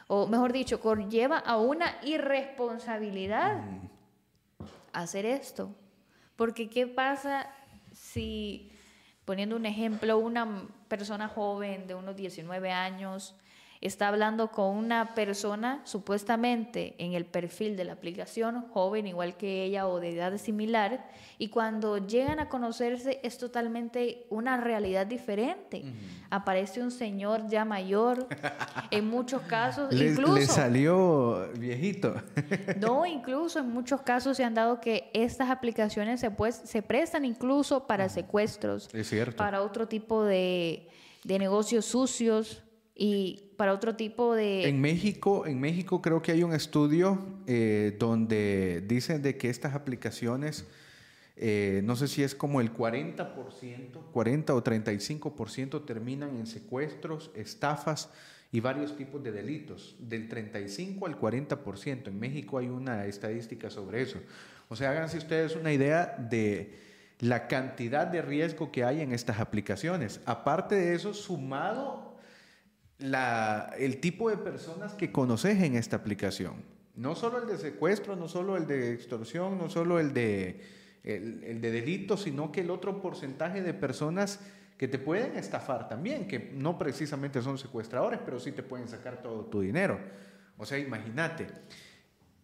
o mejor dicho, conlleva a una irresponsabilidad hacer esto. Porque ¿qué pasa si, poniendo un ejemplo, una persona joven de unos 19 años está hablando con una persona supuestamente en el perfil de la aplicación, joven igual que ella o de edad similar, y cuando llegan a conocerse es totalmente una realidad diferente. Aparece un señor ya mayor, <laughs> en muchos casos, le, incluso... le salió viejito. <laughs> No, incluso en muchos casos se han dado que estas aplicaciones se, pues, se prestan incluso para secuestros, Es cierto. para otro tipo de, de negocios sucios y para otro tipo de... En México, en México creo que hay un estudio eh, donde dicen de que estas aplicaciones, eh, no sé si es como el 40%, 40 o 35% terminan en secuestros, estafas y varios tipos de delitos, del 35 al 40%. En México hay una estadística sobre eso. O sea, háganse ustedes una idea de la cantidad de riesgo que hay en estas aplicaciones. Aparte de eso, sumado el tipo de personas que conoces en esta aplicación. No solo el de secuestro, no solo el de extorsión, no solo el de, el, el de delito, sino que el otro porcentaje de personas que te pueden estafar también, que no precisamente son secuestradores, pero sí te pueden sacar todo tu dinero. O sea, imagínate.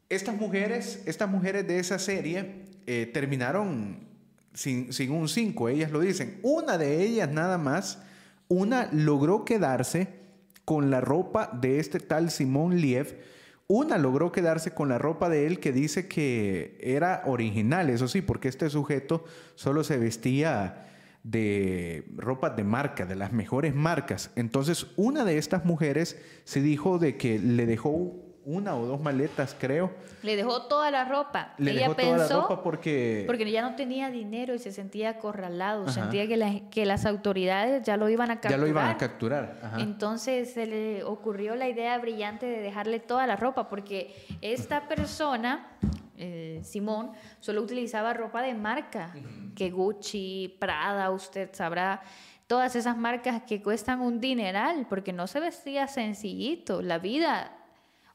Estas mujeres, estas mujeres de esa serie eh, terminaron sin, sin un 5, ellas lo dicen. Una de ellas nada más, una logró quedarse con la ropa de este tal Simón Liev. Una logró quedarse con la ropa de él que dice que era original, eso sí, porque este sujeto solo se vestía de ropa de marca, de las mejores marcas. Entonces, una de estas mujeres se dijo de que le dejó una o dos maletas, creo. Le dejó toda la ropa. Le Ella dejó pensó, toda la ropa porque... porque ya no tenía dinero y se sentía acorralado, sentía que, la- que las autoridades ya lo iban a capturar. ya lo iban a capturar. Ajá. Entonces se le ocurrió la idea brillante de dejarle toda la ropa, porque esta persona, eh, Simón, solo utilizaba ropa de marca, que Gucci, Prada, usted sabrá, todas esas marcas que cuestan un dineral, porque no se vestía sencillito. La vida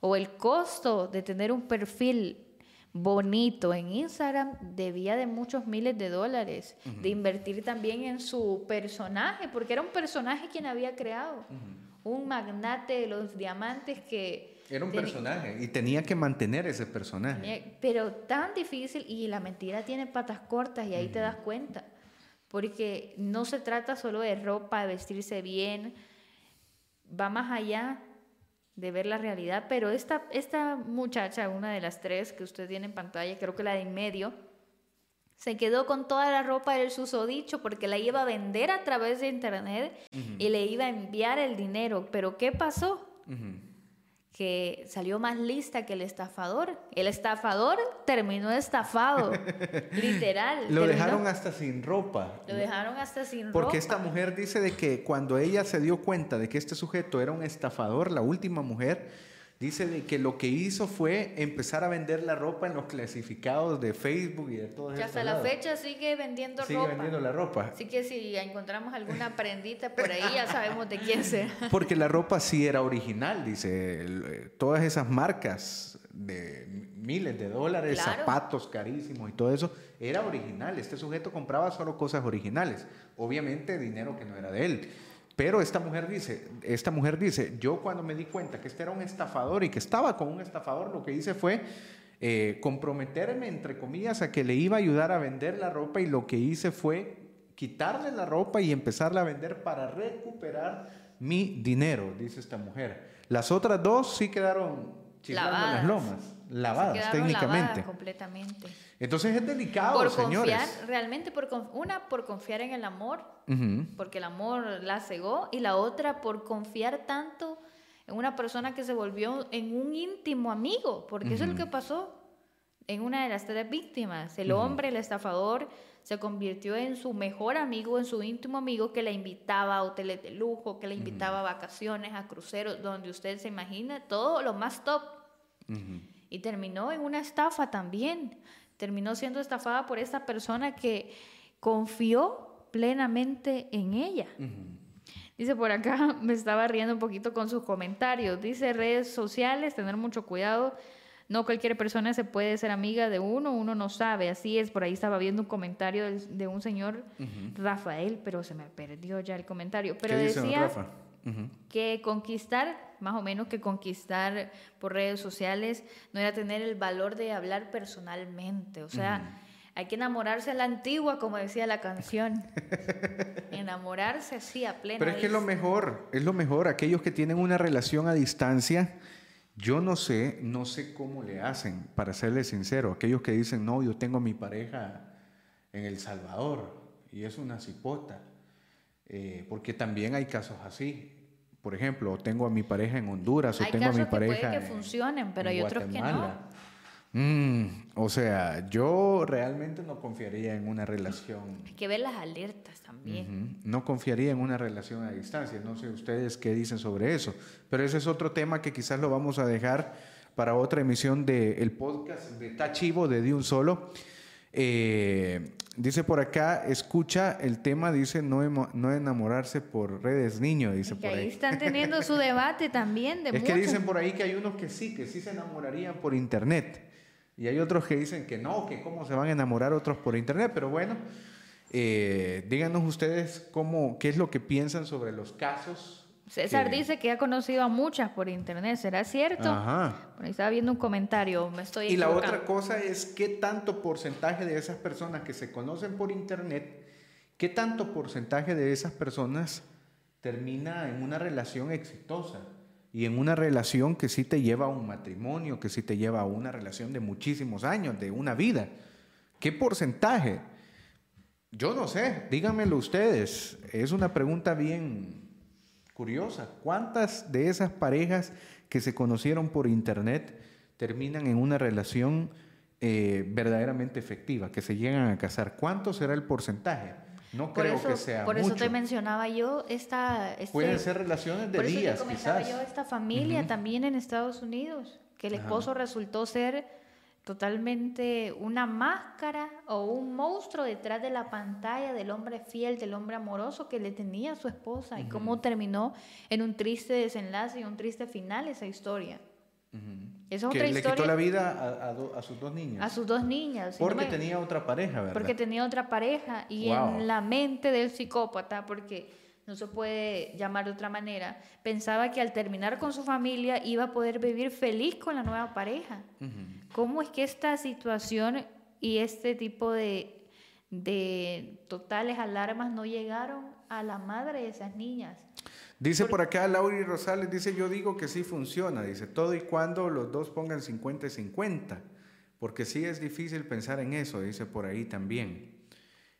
o el costo de tener un perfil bonito en Instagram debía de muchos miles de dólares, de invertir también en su personaje, porque era un personaje quien había creado, un magnate de los diamantes que... Era un personaje y tenía que mantener ese personaje. tenía- Pero tan difícil y la mentira tiene patas cortas y ahí te das cuenta, porque no se trata solo de ropa, de vestirse bien, va más allá de ver la realidad, pero esta, esta muchacha, una de las tres que usted tiene en pantalla, creo que la de en medio, se quedó con toda la ropa del susodicho porque la iba a vender a través de internet y le iba a enviar el dinero. Pero ¿qué pasó? Que salió más lista que el estafador. El estafador terminó estafado, <laughs> literal. Lo terminó- dejaron hasta sin ropa. lo dejaron hasta sin Porque ropa. esta mujer dice de que cuando ella se dio cuenta de que este sujeto era un estafador, la última mujer, dice de que lo que hizo fue empezar a vender la ropa en los clasificados de Facebook y de todos Que hasta la fecha sigue vendiendo Sigue ropa. vendiendo la ropa. Así que si encontramos alguna prendita por ahí, ya sabemos de quién será. <laughs> Porque la ropa sí era original, dice. eh, Todas esas marcas de miles de dólares, Claro. zapatos carísimos y todo eso, era original. Este sujeto compraba solo cosas originales. Obviamente dinero que no era de él. Pero esta mujer dice, esta mujer dice, yo cuando me di cuenta que este era un estafador y que estaba con un estafador, lo que hice fue eh, comprometerme, entre comillas, a que le iba a ayudar a vender la ropa y lo que hice fue quitarle la ropa y empezarla a vender para recuperar mi dinero, dice esta mujer. Las otras dos sí quedaron chiflando en las lomas, lavadas Se técnicamente. lavadas completamente. Entonces es delicado, por señores. confiar, realmente, por una, por confiar en el amor, Ujú. porque el amor la cegó, y la otra, por confiar tanto en una persona que se volvió en un íntimo amigo, porque eso es lo que pasó en una de las tres víctimas. El hombre, el estafador, se convirtió en su mejor amigo, en su íntimo amigo que la invitaba a hoteles de lujo, que la invitaba a vacaciones, a cruceros, donde usted se imagina todo lo más top. Ujú. Y terminó en una estafa también. Terminó siendo estafada por esta persona que confió plenamente en ella. Dice por acá, me estaba riendo un poquito con sus comentarios. Dice redes sociales, tener mucho cuidado. No cualquier persona se puede ser amiga de uno, uno no sabe. Así es, por ahí estaba viendo un comentario de un señor, Rafael, pero se me perdió ya el comentario. Pero ¿Qué dice don que conquistar, más o menos que conquistar por redes sociales, no era tener el valor de hablar personalmente. O sea, hay que enamorarse a la antigua, como decía la canción. <laughs> enamorarse así a plena Pero es que es lo vista. mejor, es lo mejor. Aquellos que tienen una relación a distancia, yo no sé, no sé cómo le hacen, para serles sincero. Aquellos que dicen, no, yo tengo a mi pareja en El Salvador y es una cipota. Eh, porque también hay casos así. Por ejemplo, tengo a mi pareja en Honduras o Hay tengo a mi casos que puede pareja. que en- funcionen, pero en hay otros que no. Mm, o sea, yo realmente no confiaría en una relación Hay que ver las alertas también. No confiaría en una relación a distancia. No sé ustedes qué dicen sobre eso. Pero ese es otro tema que quizás lo vamos a dejar para otra emisión del podcast de Tachivo de De Un Solo. Eh, dice por acá, escucha el tema, dice no, emo- no enamorarse por redes niño, dice Que por ahí ahí. están <laughs> teniendo su debate también de Es que dicen por ahí que hay unos que sí, que sí se enamorarían por internet. Y hay otros que dicen que no, que cómo se van a enamorar otros por internet. Pero bueno, eh, díganos ustedes cómo, qué es lo que piensan sobre los casos. César dice que ha conocido a muchas por internet, ¿será cierto? Ajá. Por ahí estaba viendo un comentario, me estoy Y la otra cosa es qué tanto porcentaje de esas personas que se conocen por internet, qué tanto porcentaje de esas personas termina en una relación exitosa y en una relación que sí te lleva a un matrimonio, que sí te lleva a una relación de muchísimos años, de una vida. ¿Qué porcentaje? Yo no sé, díganmelo ustedes. Es una pregunta bien curiosa. ¿Cuántas de esas parejas que se conocieron por internet terminan en una relación eh, verdaderamente efectiva, que se llegan a casar? ¿Cuánto será el porcentaje? No creo que sea Por eso te mencionaba yo esta... Este, Pueden ser relaciones de por eso días, te comentaba yo esta familia también en Estados Unidos, que el esposo resultó ser totalmente una máscara o un monstruo detrás de la pantalla del hombre fiel, del hombre amoroso que le tenía a su esposa y cómo terminó en un triste desenlace y un triste final esa historia. Es otra que le quitó la vida a, sus dos niñas. A sus dos niñas. Porque tenía otra pareja, ¿verdad? Porque tenía otra pareja y en la mente del psicópata, porque no se puede llamar de otra manera, pensaba que al terminar con su familia iba a poder vivir feliz con la nueva pareja. ¿Cómo es que esta situación y este tipo de, de totales alarmas no llegaron a la madre de esas niñas? Dice por acá Lauri Rosales, dice yo digo que sí funciona, dice todo y cuando los dos pongan 50 y 50, porque sí es difícil pensar en eso, dice por ahí también.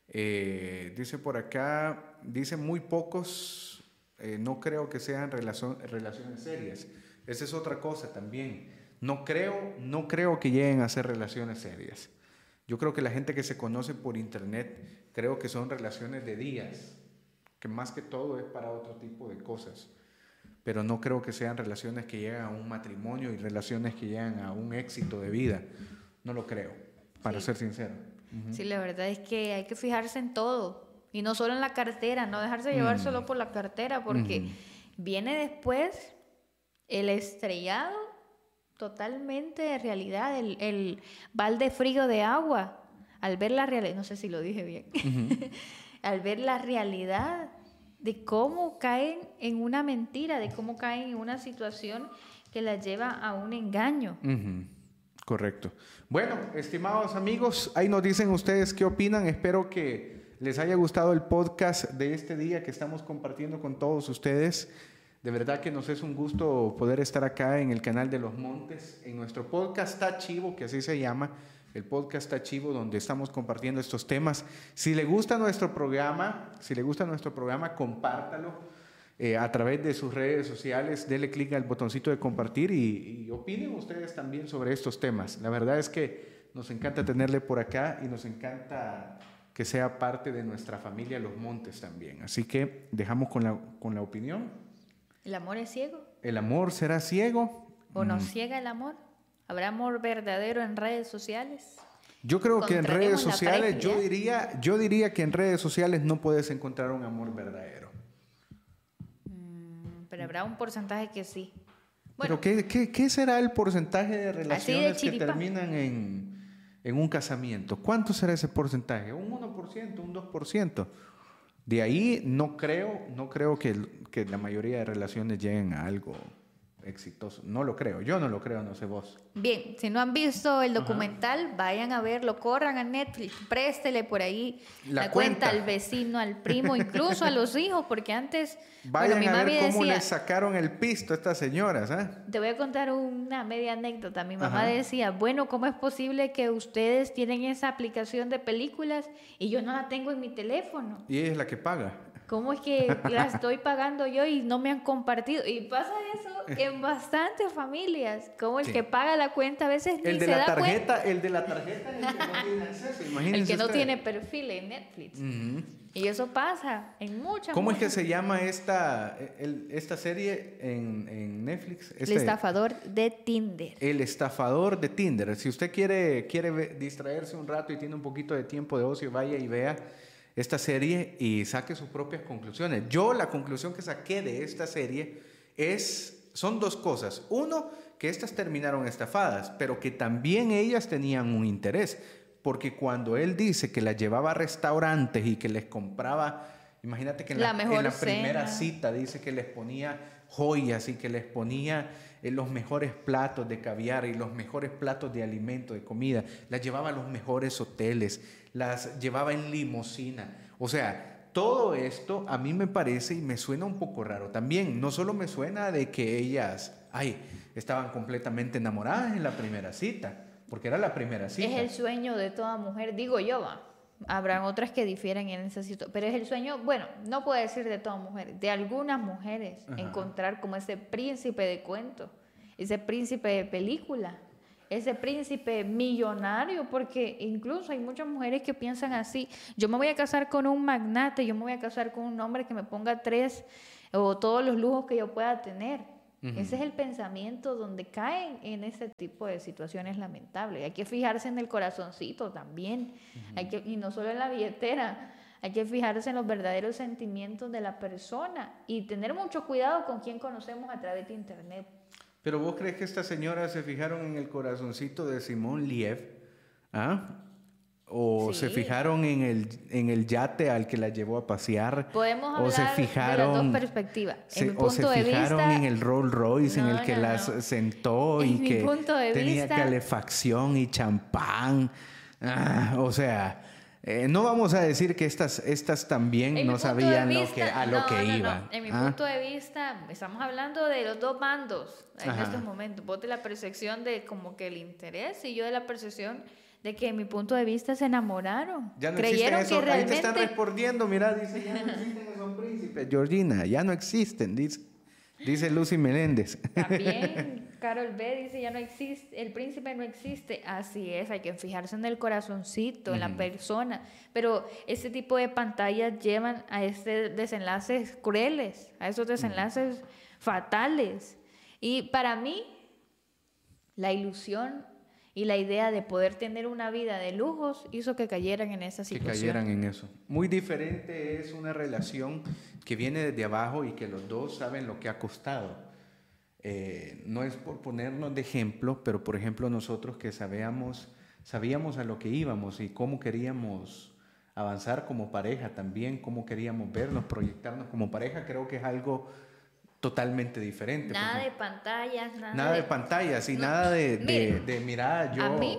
Eh, dice por acá, dice muy pocos, eh, no creo que sean relaciones serias. Esa es otra cosa también. No creo, no creo que lleguen a ser relaciones serias. Yo creo que la gente que se conoce por internet, creo que son relaciones de días, que más que todo es para otro tipo de cosas. Pero no creo que sean relaciones que llegan a un matrimonio y relaciones que llegan a un éxito de vida. No lo creo, para ser sincero. Sí, la verdad es que hay que fijarse en todo y no solo en la cartera, no dejarse llevar solo mm. por la cartera, porque viene después el estrellado totalmente de realidad, el, balde frío de agua, al ver la realidad, no sé si lo dije bien, <laughs> al ver la realidad de cómo caen en una mentira, de cómo caen en una situación que la lleva a un engaño. Correcto. Bueno, estimados amigos, ahí nos dicen ustedes qué opinan. Espero que les haya gustado el podcast de este día que estamos compartiendo con todos ustedes. De verdad que nos es un gusto poder estar acá en el canal de los Montes, en nuestro podcast Tachivo, que así se llama, el podcast Tachivo, donde estamos compartiendo estos temas. Si le gusta nuestro programa, si le gusta nuestro programa, compártalo eh, a través de sus redes sociales, dele clic al botoncito de compartir y, opinen ustedes también sobre estos temas. La verdad es que nos encanta tenerle por acá y nos encanta que sea parte de nuestra familia Los Montes también. Así que dejamos con la, con la opinión. ¿El amor es ciego? ¿El amor será ciego? ¿O nos mm. ciega el amor? ¿Habrá amor verdadero en redes sociales? Yo creo que en redes sociales, yo diría, yo diría que en redes sociales no puedes encontrar un amor verdadero pero habrá un porcentaje que sí. Bueno, ¿Pero qué, qué, será el porcentaje de relaciones que terminan en, en, un casamiento? ¿Cuánto será ese porcentaje? ¿Un 1%, un 2%? De ahí no creo, no creo que, que la mayoría de relaciones lleguen a algo exitoso. No lo creo, yo no lo creo, no sé vos. Bien, si no han visto el documental, vayan a verlo, corran a Netflix, préstele por ahí la, cuenta. al vecino, al primo, incluso a los hijos, porque antes... Vayan mi a ver cómo le sacaron el pisto a estas señoras. ¿eh? Te voy a contar una media anécdota. Mi mamá decía, bueno, ¿cómo es posible que ustedes tienen esa aplicación de películas y yo no la tengo en mi teléfono? Y ella es la que paga. ¿Cómo es que la estoy pagando yo y no me han compartido? Y pasa eso en bastantes familias. Como el que paga la cuenta a veces ni el de se la da tarjeta, cuenta. El de la tarjeta es el que no tiene acceso. Imagínense el que no tiene perfil en Netflix. Y eso pasa en muchas. ¿Cómo es que se llama esta, esta serie en, en Netflix? el este estafador de Tinder. El estafador de Tinder. Si usted quiere, quiere distraerse un rato y tiene un poquito de tiempo de ocio, vaya y vea esta serie y saque sus propias conclusiones. Yo la conclusión que saqué de esta serie es, son dos cosas. Uno, que estas terminaron estafadas, pero que también ellas tenían un interés, porque cuando él dice que las llevaba a restaurantes y que les compraba, imagínate que en la, primera cita dice que les ponía joyas y que les ponía eh, los mejores platos de caviar y los mejores platos de alimento, de comida, las llevaba a los mejores hoteles, las llevaba en limosina. O sea, todo esto a mí me parece y me suena un poco raro. También no solo me suena de que ellas, ay, estaban completamente enamoradas en la primera cita, porque era la primera cita. Es el sueño de toda mujer, digo yo, va. Habrán otras que difieren en ese sitio, pero es el sueño, bueno, no puedo decir de todas mujeres, de algunas mujeres, encontrar como ese príncipe de cuento, ese príncipe de película, ese príncipe millonario, porque incluso hay muchas mujeres que piensan así, yo me voy a casar con un magnate, yo me voy a casar con un hombre que me ponga tres o todos los lujos que yo pueda tener. Ese es el pensamiento donde caen en ese tipo de situaciones lamentables. Hay que fijarse en el corazoncito también, hay que, y no solo en la billetera. Hay que fijarse en los verdaderos sentimientos de la persona y tener mucho cuidado con quien conocemos a través de Internet. Pero vos crees que estas señoras se fijaron en el corazoncito de Simón Liev, ¿ah? O se fijaron en el, en el yate al que la llevó a pasear. Podemos hablar o se fijaron, de las dos perspectivas. o se fijaron en el Rolls Royce en el que las sentó y que tenía calefacción y champán. Ah, o sea, eh, no vamos a decir que estas, estas también no sabían lo que, a lo que iban. En mi ¿ah? punto de vista, estamos hablando de los dos bandos en estos momentos. Vos de la percepción de como que el interés y yo de la percepción de que en mi punto de vista se enamoraron. Ya no Creyeron que realmente... Ahí te están respondiendo, mira, dice, ya no existen esos príncipes. Georgina, ya no existen, dice, dice Lucy Meléndez. También Carol B dice, ya no existe, el príncipe no existe. Así es, hay que fijarse en el corazoncito, en la persona. Pero ese tipo de pantallas llevan a este desenlaces crueles, a esos desenlaces fatales. Y para mí, la ilusión y la idea de poder tener una vida de lujos hizo que cayeran en esa situación. Que cayeran en eso. Muy diferente es una relación que viene desde abajo y que los dos saben lo que ha costado. Eh, no es por ponernos de ejemplo, pero por ejemplo nosotros que sabíamos, sabíamos a lo que íbamos y cómo queríamos avanzar como pareja también, cómo queríamos vernos, proyectarnos como pareja, creo que es algo totalmente diferente. Nada de pantallas, nada, nada de, pantallas y nada de, de, mirar yo... A mí,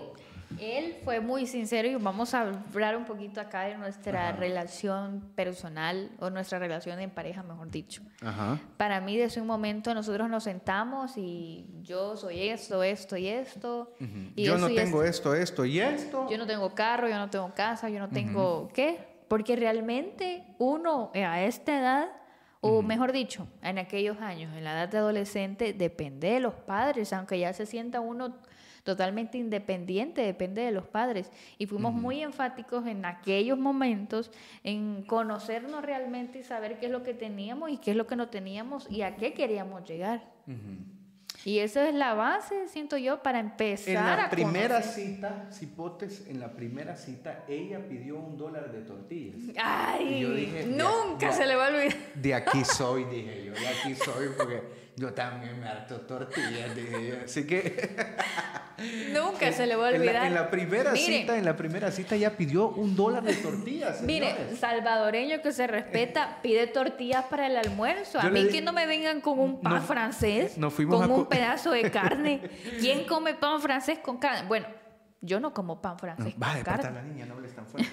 él fue muy sincero y vamos a hablar un poquito acá de nuestra relación personal o nuestra relación en pareja, mejor dicho. Ajá. Para mí, desde un momento nosotros nos sentamos y yo soy esto, esto y esto. y yo no tengo esto, esto y esto. Yo no tengo carro, yo no tengo casa, yo no tengo... ¿Qué? Porque realmente uno a esta edad o mejor dicho, en aquellos años, en la edad de adolescente, depende de los padres, aunque ya se sienta uno totalmente independiente, depende de los padres. Y fuimos muy enfáticos en aquellos momentos en conocernos realmente y saber qué es lo que teníamos y qué es lo que no teníamos y a qué queríamos llegar. Y esa es la base, siento yo, para empezar en la primera cita, Cipotes, en la primera cita, ella pidió un dólar de tortillas. Ay, dije, nunca se le va a olvidar. De aquí <laughs> soy, dije yo, de aquí soy, porque yo también me harto tortillas, <laughs> dije yo. Así que... <laughs> Nunca se le va a olvidar. En la, primera cita, en la primera cita ya pidió un dólar de tortillas. <laughs> Mire, salvadoreño que se respeta pide tortillas para el almuerzo. a mí que no me vengan con un pan francés, con un pedazo de carne. ¿Quién come pan francés con carne? Bueno, yo no como pan francés con carne. la niña, no hables tan fuerte.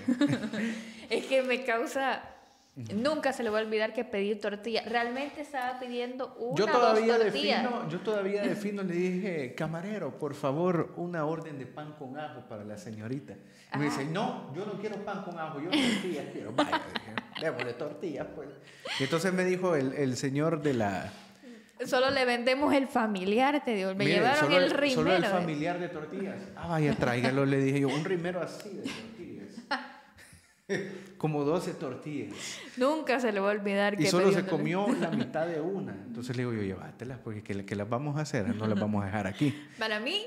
es que me causa Nunca se le va a olvidar que pedí tortilla. Realmente estaba pidiendo una yo todavía dos tortillas. Defino, yo todavía defino, le dije, camarero, por favor, una orden de pan con ajo para la señorita. Y me dice, no, yo no quiero pan con ajo, yo tortillas quiero. Vaya, démosle tortillas, pues. Y entonces me dijo el, el señor de la... Solo le vendemos el familiar, te digo. Me llevaron el, rimero. Solo el familiar de tortillas. Ah, vaya, tráigalo, le dije yo, un rimero así de <laughs> Como 12 tortillas. Nunca se le va a olvidar que. Y solo se comió la <laughs> mitad de una. Entonces le digo yo, llévatelas, porque que, las vamos a hacer, no las vamos a dejar aquí. <laughs> Para mí,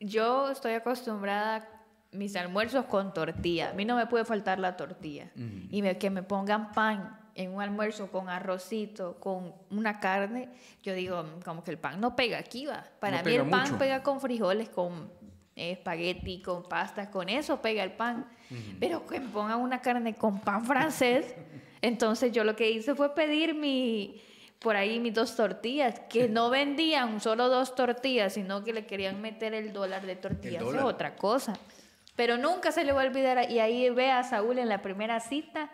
yo estoy acostumbrada a mis almuerzos con tortilla. A mí no me puede faltar la tortilla. Y que me pongan pan en un almuerzo con arrocito, con una carne, yo digo, como que el pan no pega aquí, va. Para mí el pan pega con frijoles, con espagueti, con pasta, con eso pega el pan. Pero que pongan una carne con pan francés, <laughs> entonces yo lo que hice fue pedir mi, por ahí mis dos tortillas, que no vendían solo dos tortillas, sino que le querían meter el dólar de tortillas, es otra cosa. Pero nunca se le va a olvidar, y ahí ve a Saúl en la primera cita,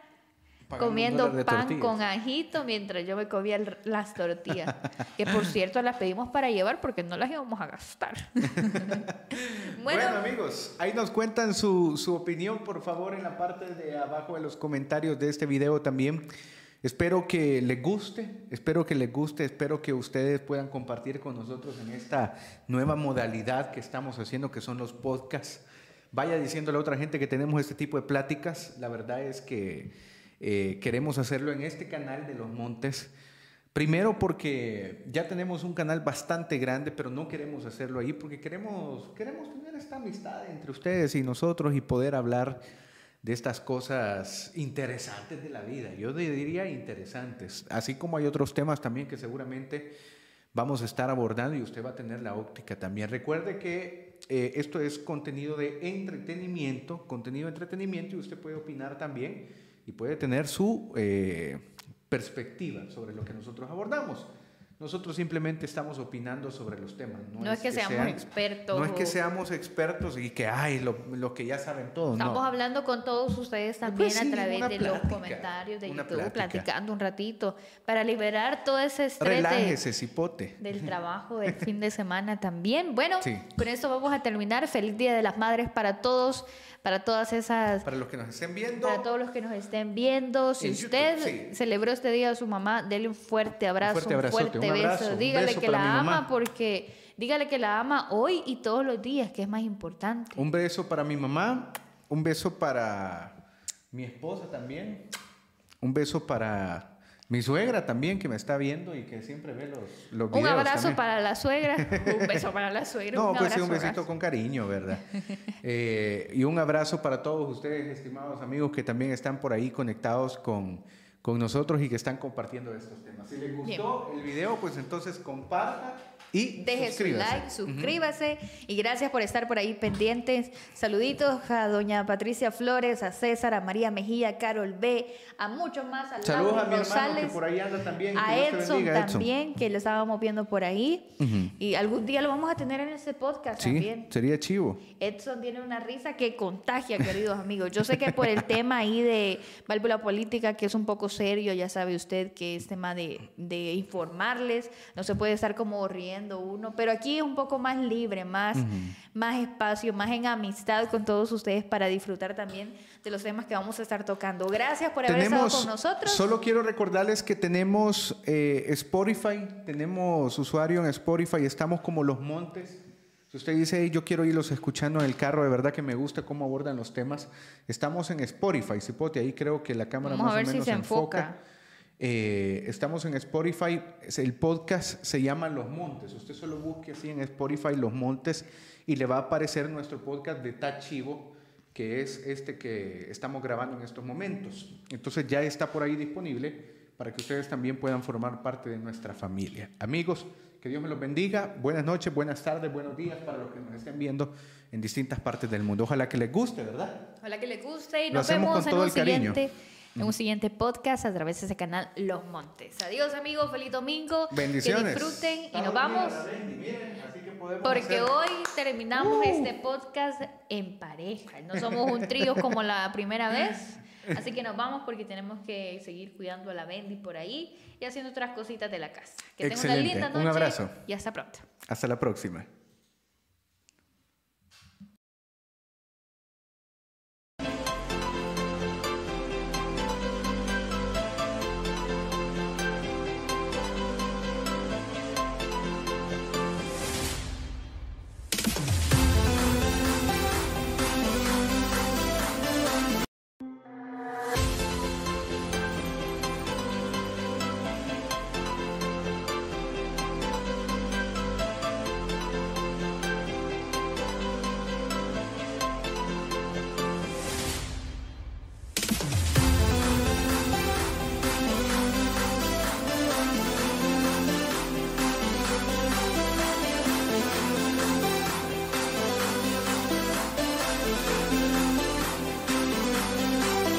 comiendo pan con ajito mientras yo me comía el- las tortillas. que por <laughs> cierto las pedimos para llevar porque no las íbamos a gastar. <laughs> <laughs> Bueno, bueno, amigos, ahí nos cuentan su, su opinión, por favor, en la parte de abajo de los comentarios de este video también. Espero que les guste, espero que les guste, espero que ustedes puedan compartir con nosotros en esta nueva modalidad que estamos haciendo, que son los podcasts. Vaya diciéndole a otra gente que tenemos este tipo de pláticas. La verdad es que eh, queremos hacerlo en este canal de Los Montes. Primero porque ya tenemos un canal bastante grande, pero no queremos hacerlo ahí porque queremos, queremos tener esta amistad entre ustedes y nosotros y poder hablar de estas cosas interesantes de la vida. Yo diría interesantes, así como hay otros temas también que seguramente vamos a estar abordando y usted va a tener la óptica también. Recuerde que eh, esto es contenido de entretenimiento, contenido de entretenimiento y usted puede opinar también y puede tener su eh, perspectiva sobre lo que nosotros abordamos. Nosotros simplemente estamos opinando sobre los temas. no es que seamos sean- expertos. No es que seamos expertos y que, ay, lo, lo que ya saben todo. Estamos no. hablando con todos ustedes también Pues sí, a través de los comentarios de YouTube, plática. platicando un ratito, para liberar todo ese estrés de- Relájese, cipote. del <laughs> trabajo del fin de semana también. Bueno, Sí. con esto vamos a terminar. Feliz Día de las Madres para todos, para todas esas, Para los que nos estén viendo, para todos los que nos estén viendo. Si En YouTube, usted sí. celebró este día a su mamá, dele un fuerte abrazo, un fuerte, fuerte abrazote, un beso. Abrazo, un dígale beso que la ama porque dígale que la ama hoy y todos los días, que es más importante. un beso para mi mamá, un beso para mi esposa también, un beso para mi suegra también que me está viendo y que siempre ve los, los Un videos abrazo también. para la suegra, <laughs> un beso para la suegra. No, un pues sí, abrazo, un besito abrazo. con cariño, ¿verdad? <laughs> Eh, y un abrazo para todos ustedes, estimados amigos, que también están por ahí conectados con, con nosotros y que están compartiendo estos temas. Si les gustó el video, pues entonces comparta y Deje su suscríbase. like, suscríbase y gracias por estar por ahí pendientes. Saluditos a doña Patricia Flores, a César, a María Mejía, a Carol B, a muchos más, a Saludos Laura a mi hermano que por ahí anda también. a que Edson bendiga, Edson. también, que lo estábamos viendo por ahí. Ujú. Y algún día lo vamos a tener en este podcast Sí, también. sería chivo. Edson tiene una risa que contagia, queridos amigos. Yo sé que por el tema ahí de válvula política, que es un poco serio, ya sabe usted que es tema de, de informarles, no se puede estar como riendo uno, pero aquí es un poco más libre, más, más espacio, más en amistad con todos ustedes para disfrutar también de los temas que vamos a estar tocando. Gracias por haber estado con nosotros. Solo quiero recordarles que tenemos eh, Spotify, tenemos usuario en Spotify, estamos como Los Montes. Si usted dice, "Hey, yo quiero irlos escuchando en el carro, de verdad que me gusta cómo abordan los temas, estamos en Spotify, Cipote, ahí creo que la cámara Vamos a más ver o si menos se enfoca. enfoca. Eh, estamos en Spotify, el podcast se llama Los Montes. Usted solo busque así en Spotify Los Montes y le va a aparecer nuestro podcast de Tachivo, que es este que estamos grabando en estos momentos. Entonces ya está por ahí disponible para que ustedes también puedan formar parte de nuestra familia. Amigos, que Dios me los bendiga. Buenas noches, buenas tardes, buenos días para los que nos estén viendo en distintas partes del mundo. Ojalá que les guste, ¿verdad? Ojalá que les guste y Lo nos hacemos vemos con en todo un, el cariño. En un siguiente podcast a través de ese canal Los Montes. Adiós amigos, feliz domingo. Bendiciones. Que disfruten y nos vamos. bien, Aralendi, miren, así que podemos Porque hacer- hoy terminamos Uh. este podcast en pareja. No somos un trío como la primera vez. Así que nos vamos porque tenemos que seguir cuidando a la Bendy por ahí y haciendo otras cositas de la casa. Que tengan una Excelente. linda Un noche abrazo. y hasta pronto. Hasta la próxima.